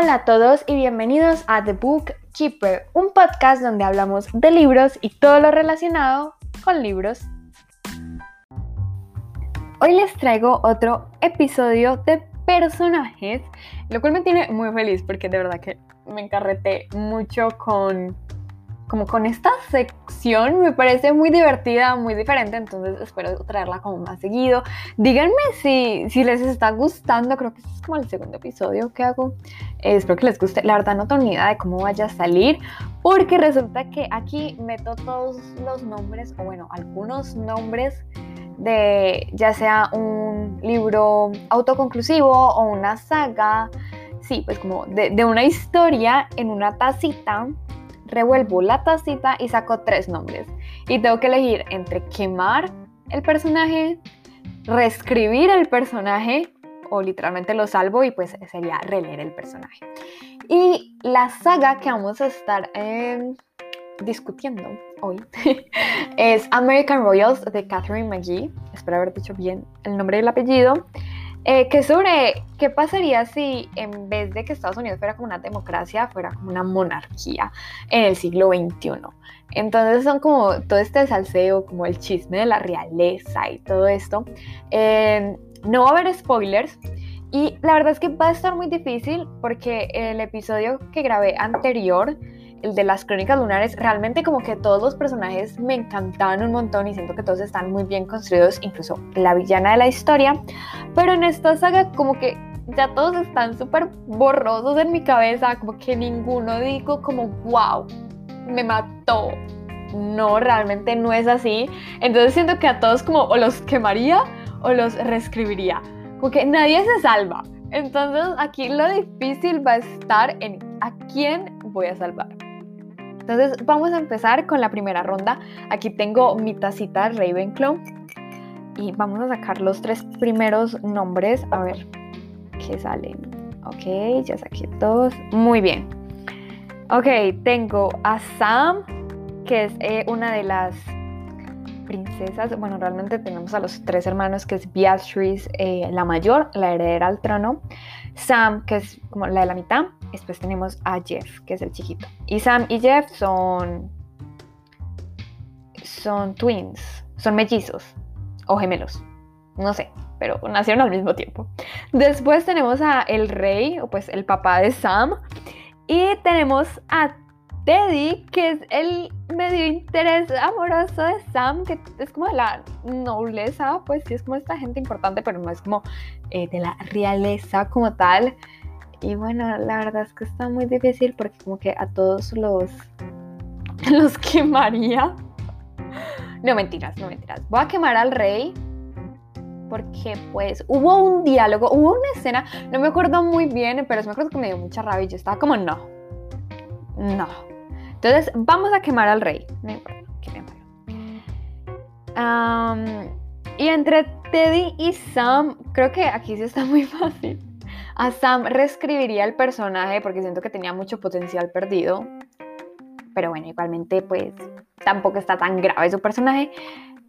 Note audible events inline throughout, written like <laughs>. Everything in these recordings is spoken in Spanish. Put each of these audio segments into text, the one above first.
Hola a todos y bienvenidos a The Book Keeper, un podcast donde hablamos de libros y todo lo relacionado con libros. Hoy les traigo otro episodio de personajes, lo cual me tiene muy feliz porque de verdad que me encarreté mucho con como con esta sección me parece muy divertida, muy diferente, entonces espero traerla como más seguido. Díganme si, si les está gustando, creo que este es como el segundo episodio que hago. Eh, espero que les guste. La verdad no tengo ni idea de cómo vaya a salir, porque resulta que aquí meto todos los nombres, o bueno, algunos nombres de ya sea un libro autoconclusivo o una saga, sí, pues como de, de una historia en una tacita revuelvo la tacita y saco tres nombres. Y tengo que elegir entre quemar el personaje, reescribir el personaje o literalmente lo salvo y pues sería releer el personaje. Y la saga que vamos a estar em, discutiendo hoy <laughs> es American Royals de Catherine McGee. Espero haber dicho bien el nombre y el apellido. Eh, que sobre qué pasaría si en vez de que Estados Unidos fuera como una democracia, fuera como una monarquía en el siglo XXI. Entonces son como todo este salseo, como el chisme de la realeza y todo esto. Eh, no va a haber spoilers. Y la verdad es que va a estar muy difícil porque el episodio que grabé anterior el de las crónicas lunares, realmente como que todos los personajes me encantaban un montón y siento que todos están muy bien construidos, incluso la villana de la historia. Pero en esta saga como que ya todos están súper borrosos en mi cabeza, como que ninguno digo como, wow, me mató. No, realmente no es así. Entonces siento que a todos como o los quemaría o los reescribiría. Como que nadie se salva. Entonces aquí lo difícil va a estar en a quién voy a salvar. Entonces vamos a empezar con la primera ronda. Aquí tengo mi tacita Ravenclaw y vamos a sacar los tres primeros nombres a ver qué salen. Ok, ya saqué dos. Muy bien. Ok, tengo a Sam, que es eh, una de las princesas. Bueno, realmente tenemos a los tres hermanos, que es Beatrice, eh, la mayor, la heredera al trono. Sam, que es como la de la mitad. Después tenemos a Jeff, que es el chiquito. Y Sam y Jeff son. Son twins. Son mellizos. O gemelos. No sé, pero nacieron al mismo tiempo. Después tenemos a el rey, o pues el papá de Sam. Y tenemos a Teddy, que es el medio interés amoroso de Sam, que es como de la nobleza, pues sí es como esta gente importante, pero no es como eh, de la realeza como tal. Y bueno, la verdad es que está muy difícil porque como que a todos los <laughs> los quemaría. No mentiras, no mentiras. Voy a quemar al rey porque pues hubo un diálogo, hubo una escena, no me acuerdo muy bien, pero me acuerdo que me dio mucha rabia y yo estaba como no. No. Entonces, vamos a quemar al rey. No importa, y entre Teddy y Sam, creo que aquí sí está muy <laughs> fácil. A Sam reescribiría el personaje porque siento que tenía mucho potencial perdido. Pero bueno, igualmente pues tampoco está tan grave su personaje.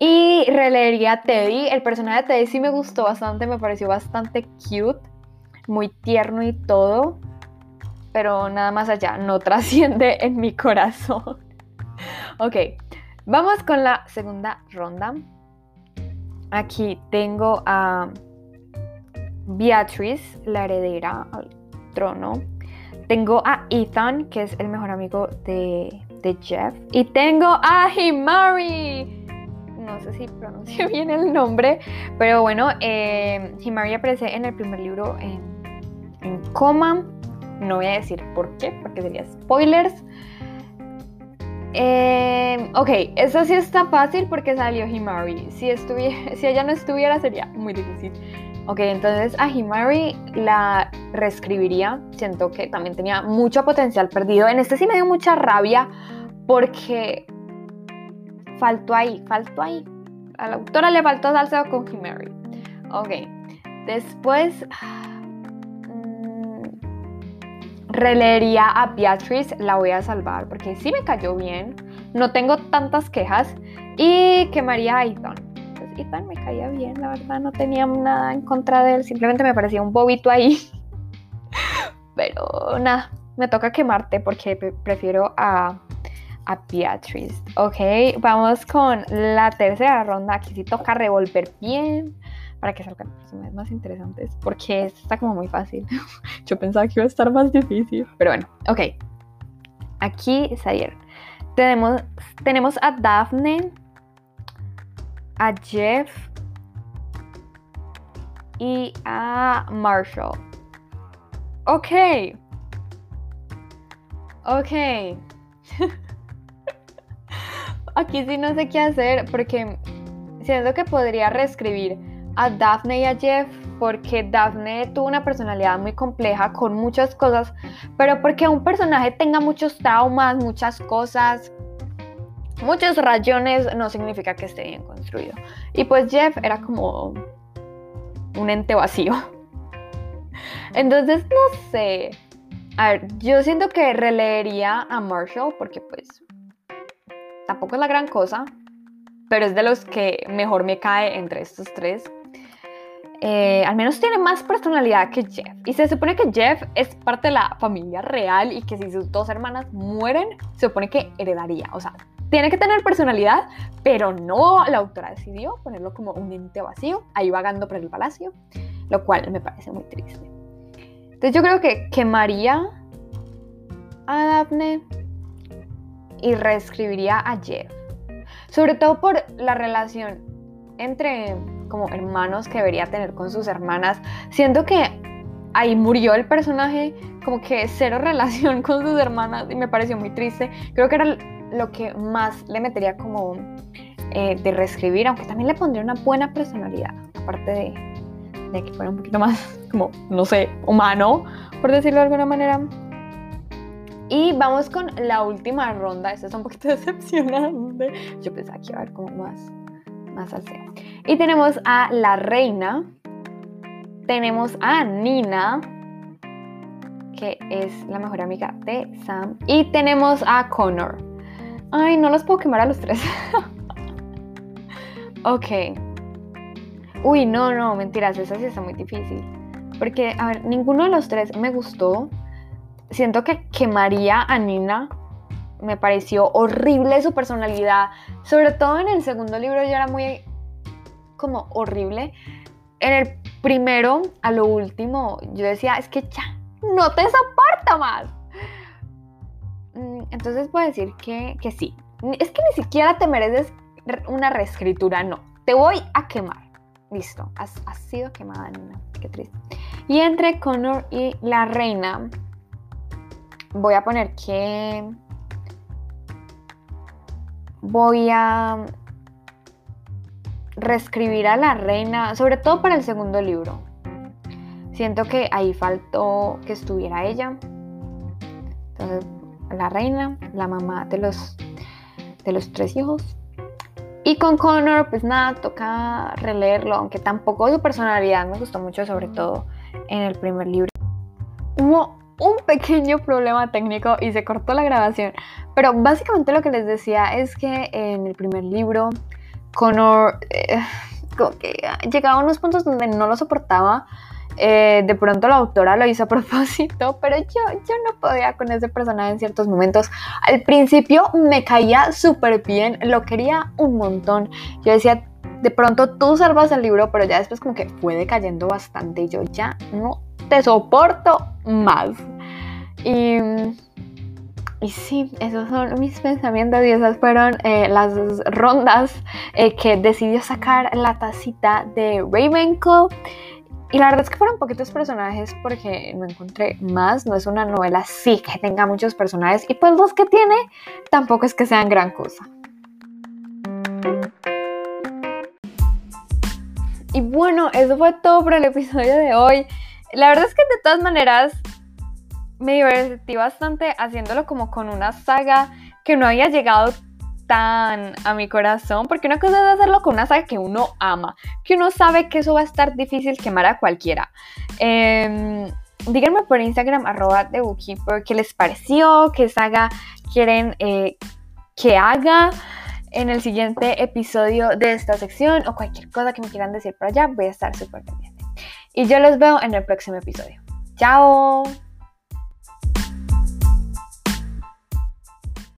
Y releería a Teddy. El personaje de Teddy sí me gustó bastante, me pareció bastante cute, muy tierno y todo. Pero nada más allá, no <laughs> trasciende en mi corazón. <laughs> ok, vamos con la segunda ronda. Aquí tengo a Beatrice, la heredera al trono. Tengo a Ethan, que es el mejor amigo de, Jeff. Y tengo a Himari. No sé si pronuncio <laughs> bien el nombre, pero bueno, eh, Himari aparece en el primer libro en, coma. No voy a decir por qué, porque sería spoilers. Eh, ok, eso sí está fácil porque salió Himari. Si, <laughs> si ella no estuviera sería muy difícil. Ok, entonces a Himari la reescribiría. Siento que también tenía mucho potencial perdido. En este sí me dio mucha rabia porque faltó ahí, faltó ahí. A la autora le faltó salseo con Himari. Ok, después mm, releería a Beatrice, la voy a salvar porque sí me cayó bien. No tengo tantas quejas. Y quemaría a Ethan Ethan me caía bien, la verdad, no tenía nada en contra de él, simplemente me parecía un bobito ahí. <laughs> pero nada, me toca quemarte porque prefiero a, a Beatriz. Ok, vamos con la tercera ronda. Aquí sí toca revolver bien para que salgan personajes más interesantes, porque está como muy fácil. <laughs> Yo pensaba que iba a estar más difícil, pero bueno, ok. Aquí salieron. Tenemos, tenemos a Daphne, a Jeff y a Marshall. Ok. Ok. <laughs> Aquí sí no sé qué hacer porque siento que podría reescribir a Daphne y a Jeff porque Daphne tuvo una personalidad muy compleja con muchas cosas, pero porque un personaje tenga muchos traumas, muchas cosas, muchos rayones, no significa que esté bien construido. Y pues Jeff era como un ente vacío. Entonces, no sé. A ver, yo siento que releería a Marshall porque pues tampoco es la gran cosa, pero es de los que mejor me cae entre estos tres. Eh, al menos tiene más personalidad que Jeff. Y se supone que Jeff es parte de la familia real y que si sus dos hermanas mueren, se supone que heredaría. O sea, tiene que tener personalidad, pero no, la autora decidió ponerlo como un ente vacío, ahí vagando por el palacio, lo cual me parece muy triste. Entonces yo creo que quemaría a Daphne y reescribiría a Jeff. Sobre todo por la relación entre como hermanos que debería tener con sus hermanas. Siento que ahí murió el personaje, como que cero <laughs> relación con sus hermanas y me pareció muy triste. Creo que era lo que más le metería como eh, de reescribir, aunque también le pondría una buena personalidad, aparte de, que fuera un poquito más <laughs> como, no sé, humano, por decirlo de alguna manera. Y vamos con la última ronda. Esta es un poquito <laughs> decepcionante. Yo pensaba que iba a haber como más, más Y tenemos a la reina. Tenemos a Nina, que es la mejor amiga de Sam. Y tenemos a Connor. Ay, no los puedo quemar a los tres. ok. Uy, no, no, mentiras, eso sí está muy difícil. Porque, a ver, ninguno de los tres me gustó siento que quemaría a Nina. Me pareció horrible su personalidad. Sobre todo en el segundo libro ya era muy como horrible. En el primero, a lo último, yo decía, es que ya, no te soporto más. Mm, entonces puedo decir que, que sí. Es que ni siquiera te mereces una reescritura, no. Te voy a quemar. Listo, has, sido quemada, Nina. Qué triste. Y entre Connor y la reina, voy a poner que voy a reescribir a la reina, sobre todo para el segundo libro. Siento que ahí faltó que estuviera ella. Entonces, la reina, la mamá de los, de los tres hijos. Y con Connor, pues nada, toca releerlo, aunque tampoco su personalidad me gustó mucho, sobre todo en el primer libro. Hubo un pequeño problema técnico y se cortó la grabación. Pero básicamente lo que les decía es que en el primer libro, Connor eh, llegaba a unos puntos donde no lo soportaba. Eh, de pronto la autora lo hizo a <laughs> propósito, pero yo, yo no podía con ese personaje en ciertos momentos. Al principio me caía súper bien, lo quería un montón. Yo decía, de pronto tú salvas el libro, pero ya después como que fue decayendo bastante y yo ya no te soporto más. Y, y sí, esos son mis pensamientos y esas fueron eh, las rondas eh, que decidió sacar la tacita de Ravenclaw. Y la verdad es que fueron poquitos personajes porque no encontré más. No es una novela sí que tenga muchos personajes. Y pues los que tiene tampoco es que sean gran cosa. Y bueno, eso fue todo por el episodio de hoy. La verdad es que de todas maneras me divertí bastante haciéndolo como con una saga que no había llegado tan a mi corazón, porque una cosa es hacerlo con una saga que uno ama, que uno sabe que eso va a estar difícil quemar a cualquiera. Em, díganme por Instagram, arroba de Bookkeeper, qué les pareció, qué saga quieren eh, que haga en el siguiente episodio de esta sección o cualquier cosa que me quieran decir por allá, voy a estar súper pendiente. Y yo los veo en el próximo episodio. ¡Chao!